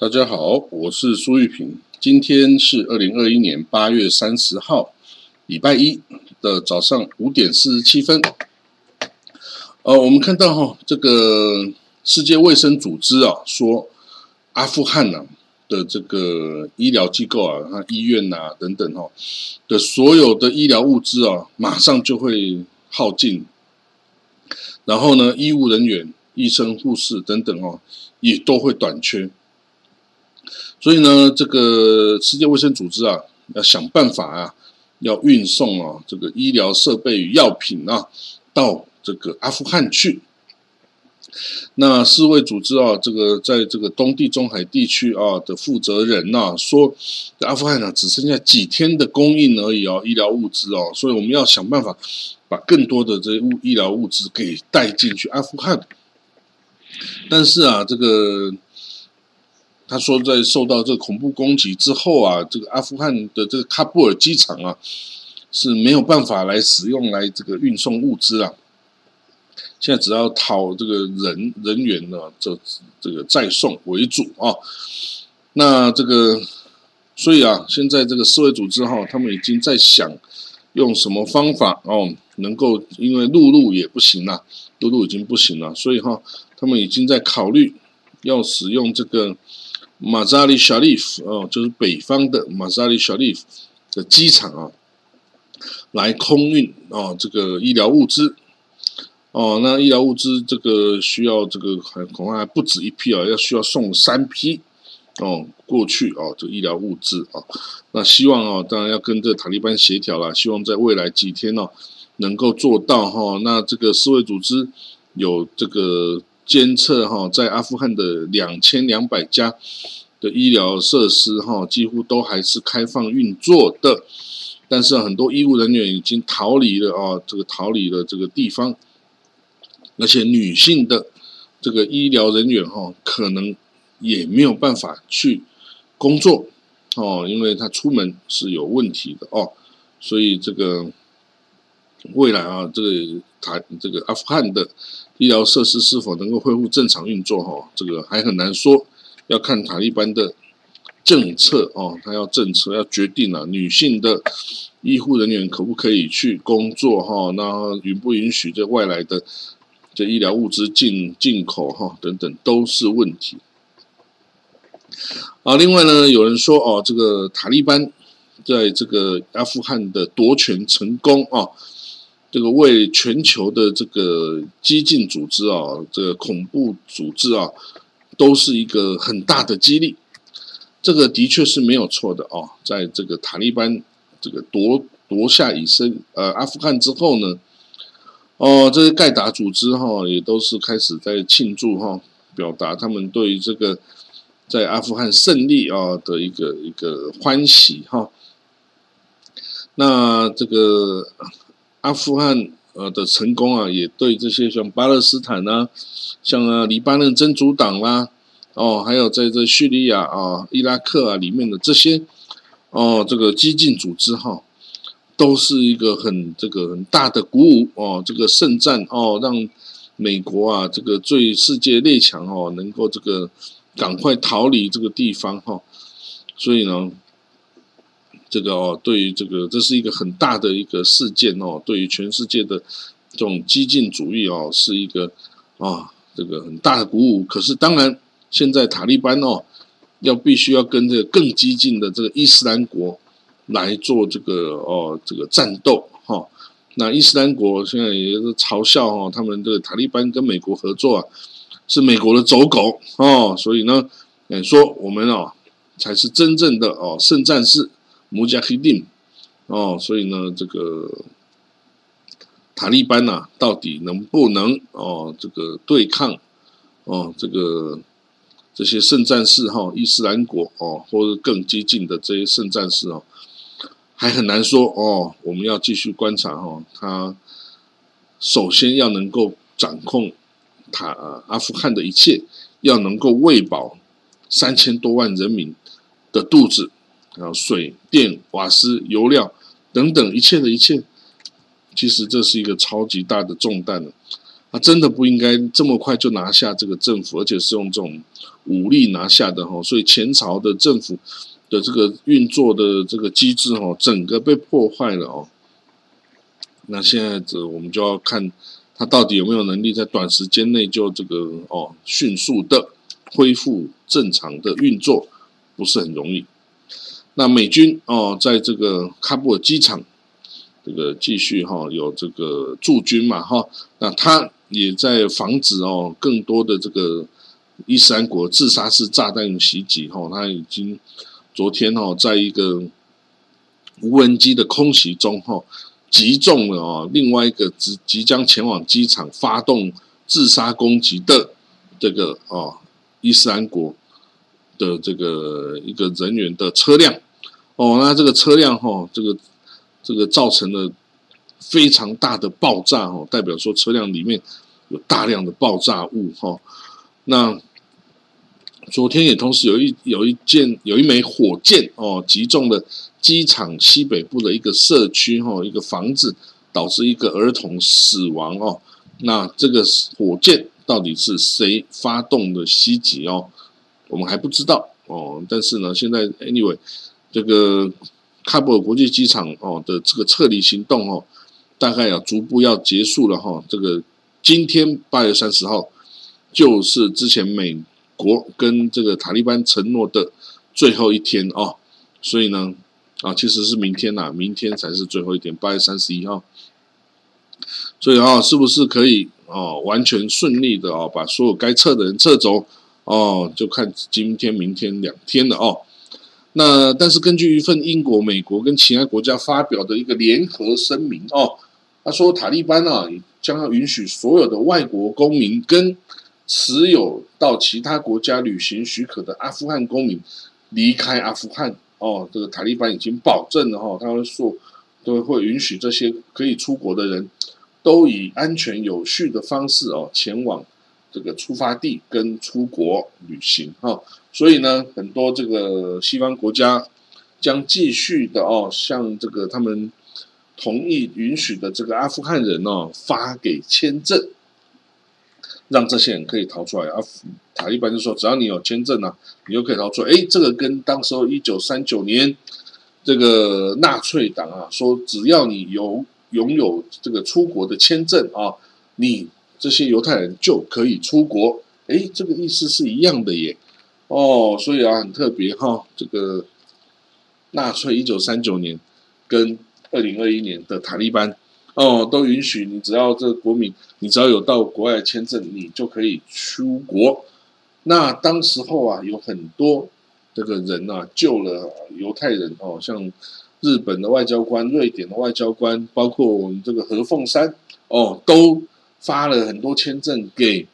大家好，我是苏玉平。今天是二零二一年八月三十号，礼拜一的早上五点四十七分。呃，我们看到哈，这个世界卫生组织啊，说阿富汗呐的这个医疗机构啊，那医院呐等等哈的所有的医疗物资啊，马上就会耗尽。然后呢，医务人员、医生、护士等等哦，也都会短缺。所以呢，这个世界卫生组织啊，要想办法啊，要运送啊这个医疗设备与药品啊，到这个阿富汗去。那世卫组织啊，这个在这个东地中海地区啊的负责人呐说，阿富汗呢只剩下几天的供应而已哦，医疗物资哦，所以我们要想办法把更多的这物医疗物资给带进去阿富汗。但是啊，这个他说在受到这个恐怖攻击之后啊，这个阿富汗的这个喀布尔机场啊是没有办法来使用来这个运送物资啊。现在只要讨这个人人员呢，这这个再送为主啊。那这个，所以啊，现在这个世卫组织哈，他们已经在想用什么方法哦，能够因为陆路也不行了，陆路已经不行了，所以哈，他们已经在考虑要使用这个马扎里小利夫哦，就是北方的马扎里小利夫的机场啊，来空运哦这个医疗物资。哦，那医疗物资这个需要这个还恐怕还不止一批啊，要需要送三批哦过去哦，这医疗物资啊，那希望哦，当然要跟这塔利班协调了，希望在未来几天哦能够做到哈。那这个世卫组织有这个监测哈，在阿富汗的两千两百家的医疗设施哈，几乎都还是开放运作的，但是很多医务人员已经逃离了啊，这个逃离了这个地方。而且女性的这个医疗人员哈，可能也没有办法去工作哦，因为她出门是有问题的哦，所以这个未来啊，这个塔这个阿富汗的医疗设施是否能够恢复正常运作哈，这个还很难说，要看塔利班的政策哦，他要政策要决定了，女性的医护人员可不可以去工作哈，那允不允许这外来的。这医疗物资进进口哈等等都是问题。啊，另外呢，有人说哦，这个塔利班在这个阿富汗的夺权成功啊，这个为全球的这个激进组织啊，这个恐怖组织啊，都是一个很大的激励。这个的确是没有错的哦，在这个塔利班这个夺夺下以色呃阿富汗之后呢。哦，这些盖达组织哈，也都是开始在庆祝哈，表达他们对这个在阿富汗胜利啊的一个一个欢喜哈。那这个阿富汗呃的成功啊，也对这些像巴勒斯坦啊，像啊黎巴嫩真主党啦，哦，还有在这叙利亚啊、伊拉克啊里面的这些哦，这个激进组织哈。都是一个很这个很大的鼓舞哦，这个圣战哦，让美国啊这个最世界列强哦能够这个赶快逃离这个地方哈，所以呢，这个哦对于这个这是一个很大的一个事件哦，对于全世界的这种激进主义哦是一个啊这个很大的鼓舞。可是当然现在塔利班哦要必须要跟这个更激进的这个伊斯兰国。来做这个哦，这个战斗哈。那伊斯兰国现在也是嘲笑哈，他们这个塔利班跟美国合作啊，是美国的走狗哦。所以呢，说我们哦才是真正的哦圣战士穆加希丁哦。所以呢，这个塔利班呐，到底能不能哦这个对抗哦这个这些圣战士哈？伊斯兰国哦，或者更激进的这些圣战士哦？还很难说哦，我们要继续观察哈。他首先要能够掌控塔阿富汗的一切，要能够喂饱三千多万人民的肚子，然后水电瓦斯油料等等一切的一切，其实这是一个超级大的重担了啊，真的不应该这么快就拿下这个政府，而且是用这种武力拿下的哈。所以前朝的政府的这个运作的这个机制哈，整个被破坏了哦。那现在这我们就要看他到底有没有能力在短时间内就这个哦迅速的恢复正常的运作，不是很容易。那美军哦，在这个喀布尔机场这个继续哈有这个驻军嘛哈，那他也在防止哦更多的这个伊斯兰国自杀式炸弹袭击哈，他已经昨天哈在一个无人机的空袭中哈。击中了哦，另外一个即即将前往机场发动自杀攻击的这个哦伊斯兰国的这个一个人员的车辆哦，那这个车辆哈，这个这个造成了非常大的爆炸哦，代表说车辆里面有大量的爆炸物哈。那昨天也同时有一有一件有一枚火箭哦击中了。机场西北部的一个社区，哈，一个房子导致一个儿童死亡哦。那这个火箭到底是谁发动的袭击哦？我们还不知道哦。但是呢，现在 anyway，这个喀布尔国际机场哦的这个撤离行动哦，大概要逐步要结束了哈。这个今天八月三十号，就是之前美国跟这个塔利班承诺的最后一天哦。所以呢。啊，其实是明天呐，明天才是最后一天，八月三十一号。所以啊，是不是可以哦，完全顺利的哦，把所有该撤的人撤走哦，就看今天、明天两天了哦。那但是根据一份英国、美国跟其他国家发表的一个联合声明哦，他说塔利班啊将要允许所有的外国公民跟持有到其他国家旅行许可的阿富汗公民离开阿富汗。哦，这个塔利班已经保证了哈，他们说都会允许这些可以出国的人，都以安全有序的方式哦前往这个出发地跟出国旅行哈。所以呢，很多这个西方国家将继续的哦，向这个他们同意允许的这个阿富汗人哦发给签证。让这些人可以逃出来啊！塔利班就说：“只要你有签证啊，你就可以逃出来。”哎，这个跟当时候一九三九年这个纳粹党啊说，只要你有拥有这个出国的签证啊，你这些犹太人就可以出国。哎，这个意思是一样的耶。哦，所以啊，很特别哈。这个纳粹一九三九年跟二零二一年的塔利班。哦，都允许你，只要这个国民，你只要有到国外签证，你就可以出国。那当时候啊，有很多这个人呐，救了犹太人哦，像日本的外交官、瑞典的外交官，包括我们这个何凤山哦，都发了很多签证给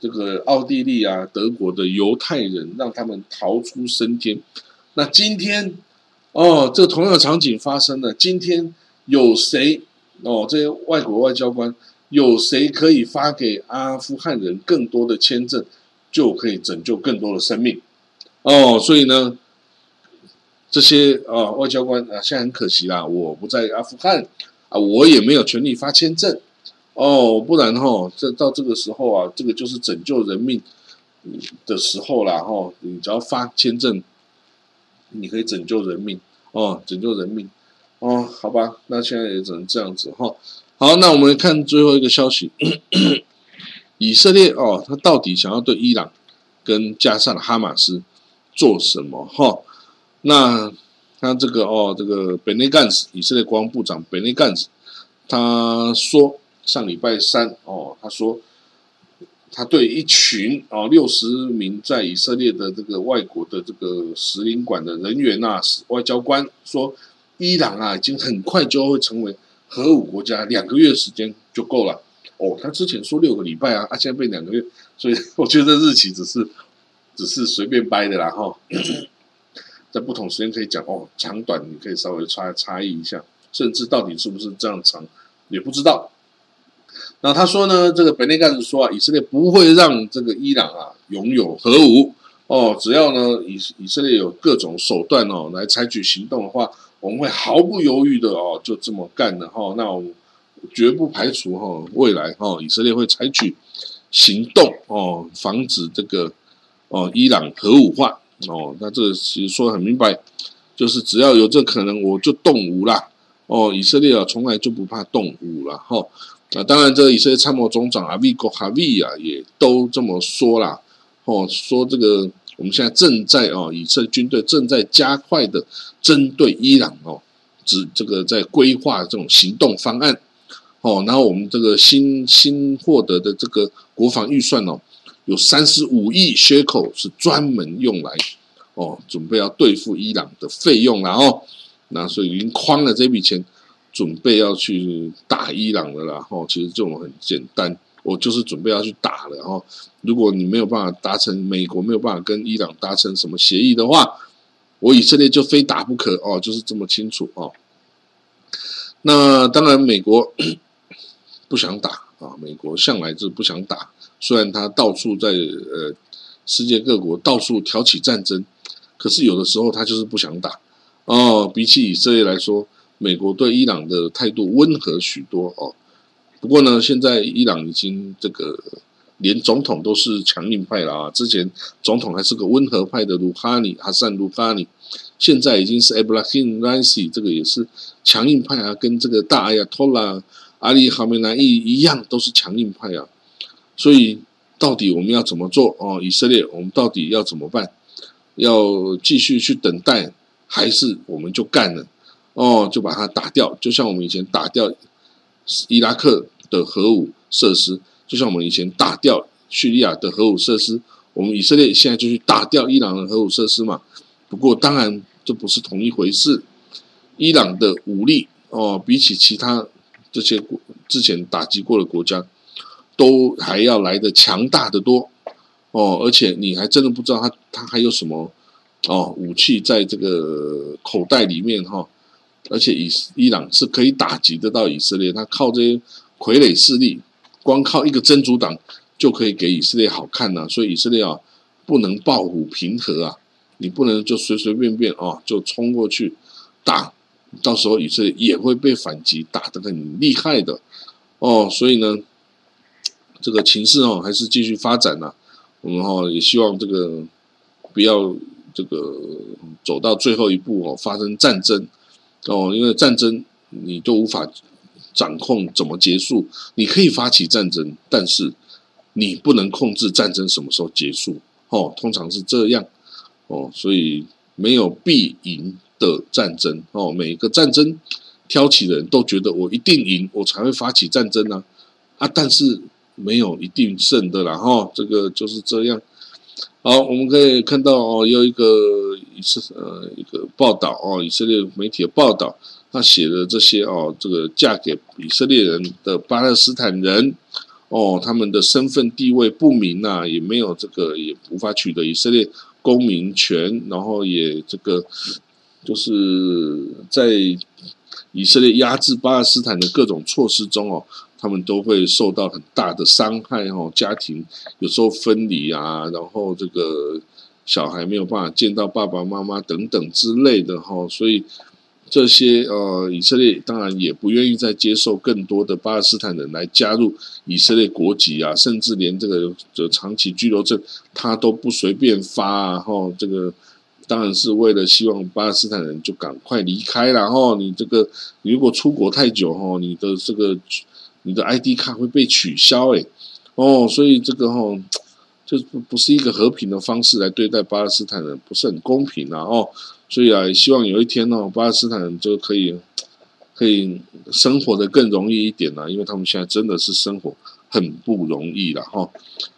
这个奥地利啊、德国的犹太人，让他们逃出升天。那今天哦，这同样的场景发生了，今天有谁？哦，这些外国外交官有谁可以发给阿富汗人更多的签证，就可以拯救更多的生命？哦，所以呢，这些啊外交官啊，现在很可惜啦，我不在阿富汗啊，我也没有权利发签证哦，不然哈，这到这个时候啊，这个就是拯救人命的时候啦哈，你只要发签证，你可以拯救人命哦，拯救人命。哦，好吧，那现在也只能这样子哈。好，那我们看最后一个消息，以色列哦，他到底想要对伊朗跟加上哈马斯做什么哈？那他这个哦，这个本内干斯，以色列国防部长本内干斯，他说上礼拜三哦，他说他对一群哦六十名在以色列的这个外国的这个使领馆的人员呐，外交官说。伊朗啊，已经很快就会成为核武国家，两个月时间就够了。哦，他之前说六个礼拜啊，啊，现在变两个月，所以我觉得日期只是只是随便掰的啦哈。在不同时间可以讲哦，长短你可以稍微差差异一下，甚至到底是不是这样长也不知道。那他说呢，这个本内干事说啊，以色列不会让这个伊朗啊拥有核武哦，只要呢以以色列有各种手段哦来采取行动的话。我们会毫不犹豫的哦，就这么干的哈。那我绝不排除哈未来哈以色列会采取行动哦，防止这个哦伊朗核武化哦。那这其实说的很明白，就是只要有这可能，我就动武啦。哦，以色列啊从来就不怕动武了哈。那当然，这个以色列参谋总长阿维戈哈维啊也都这么说啦。哦，说这个我们现在正在哦，以色列军队正在加快的针对伊朗哦。指这个在规划这种行动方案，哦，然后我们这个新新获得的这个国防预算哦，有三十五亿缺口是专门用来哦，准备要对付伊朗的费用了哦，那所以已经框了这笔钱，准备要去打伊朗了啦。哦，其实这种很简单，我就是准备要去打了哦。如果你没有办法达成美国没有办法跟伊朗达成什么协议的话。我以色列就非打不可哦，就是这么清楚哦。那当然，美国 不想打啊，美国向来就不想打。虽然他到处在呃世界各国到处挑起战争，可是有的时候他就是不想打哦。比起以色列来说，美国对伊朗的态度温和许多哦。不过呢，现在伊朗已经这个。连总统都是强硬派了啊！之前总统还是个温和派的鲁哈尼，哈桑鲁哈尼，现在已经是 Ibrahim Raisi，这个也是强硬派啊，跟这个大阿亚托拉阿里哈梅南伊一样，都是强硬派啊。所以到底我们要怎么做哦？以色列，我们到底要怎么办？要继续去等待，还是我们就干了？哦，就把它打掉，就像我们以前打掉伊拉克的核武设施。就像我们以前打掉叙利亚的核武设施，我们以色列现在就去打掉伊朗的核武设施嘛。不过当然这不是同一回事。伊朗的武力哦，比起其他这些国之前打击过的国家，都还要来的强大的多哦。而且你还真的不知道他他还有什么哦武器在这个口袋里面哈。而且以伊朗是可以打击得到以色列，他靠这些傀儡势力。光靠一个真主党就可以给以色列好看呢，所以以色列啊不能抱虎平和啊，你不能就随随便便啊就冲过去打，到时候以色列也会被反击，打得很厉害的哦。所以呢，这个情势哦还是继续发展呐，我们哈也希望这个不要这个走到最后一步哦发生战争哦，因为战争你都无法。掌控怎么结束？你可以发起战争，但是你不能控制战争什么时候结束。哦，通常是这样。哦，所以没有必赢的战争。哦，每一个战争挑起的人都觉得我一定赢，我才会发起战争呢。啊，但是没有一定胜的啦。哈，这个就是这样。好，我们可以看到哦，有一个是呃一个报道哦，以色列媒体的报道。他写的这些哦，这个嫁给以色列人的巴勒斯坦人哦，他们的身份地位不明呐，也没有这个，也无法取得以色列公民权，然后也这个就是在以色列压制巴勒斯坦的各种措施中哦，他们都会受到很大的伤害哦，家庭有时候分离啊，然后这个小孩没有办法见到爸爸妈妈等等之类的哈，所以。这些呃，以色列当然也不愿意再接受更多的巴勒斯坦人来加入以色列国籍啊，甚至连这个这长期居留证他都不随便发啊。哈，这个当然是为了希望巴勒斯坦人就赶快离开，然后你这个如果出国太久哈，你的这个你的 ID 卡会被取消诶。哦，所以这个哈，就不不是一个和平的方式来对待巴勒斯坦人，不是很公平啊哦。所以啊，希望有一天呢，巴勒斯坦人就可以可以生活的更容易一点了，因为他们现在真的是生活很不容易了哈。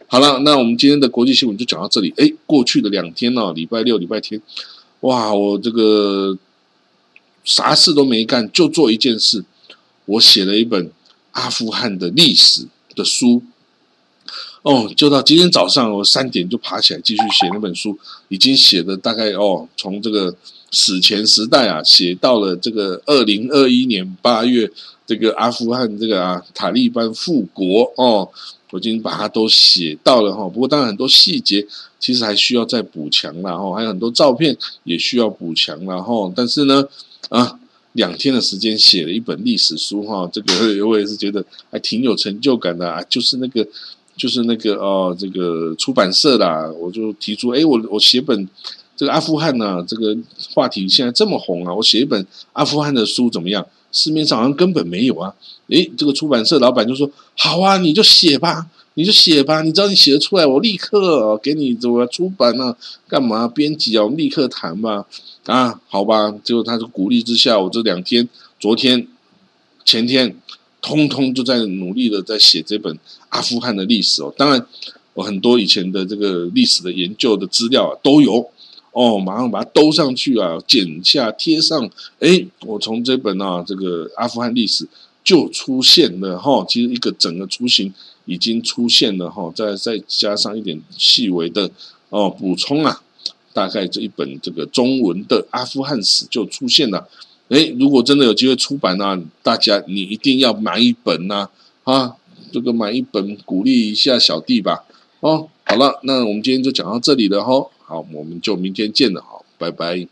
好了，那我们今天的国际新闻就讲到这里。哎，过去的两天呢，礼拜六、礼拜天，哇，我这个啥事都没干，就做一件事，我写了一本阿富汗的历史的书。哦，就到今天早上，我三点就爬起来继续写那本书，已经写的大概哦，从这个史前时代啊，写到了这个二零二一年八月，这个阿富汗这个啊塔利班复国哦，我已经把它都写到了哈。不过当然很多细节其实还需要再补强了哈，还有很多照片也需要补强了哈。但是呢，啊，两天的时间写了一本历史书哈，这个 我也是觉得还挺有成就感的啊。就是那个，就是那个哦，这个出版社啦，我就提出，哎，我我写本这个阿富汗呢，这个话题现在这么红啊，我写一本阿富汗的书怎么样？市面上好像根本没有啊。诶，这个出版社老板就说：“好啊，你就写吧，你就写吧，你只要你写得出来，我立刻给你怎么出版呢？干嘛编辑啊？我立刻谈吧。”啊，好吧，结果他的鼓励之下，我这两天、昨天、前天，通通就在努力的在写这本阿富汗的历史哦。当然，我很多以前的这个历史的研究的资料啊都有哦，马上把它兜上去啊，剪下贴上。哎，我从这本啊这个阿富汗历史就出现了哈，其实一个整个雏形已经出现了哈，再再加上一点细微的哦补充啊。大概这一本这个中文的阿富汗史就出现了，哎，如果真的有机会出版呢，大家你一定要买一本呐，啊，这个买一本鼓励一下小弟吧，哦，好了，那我们今天就讲到这里了哈，好，我们就明天见了，好，拜拜。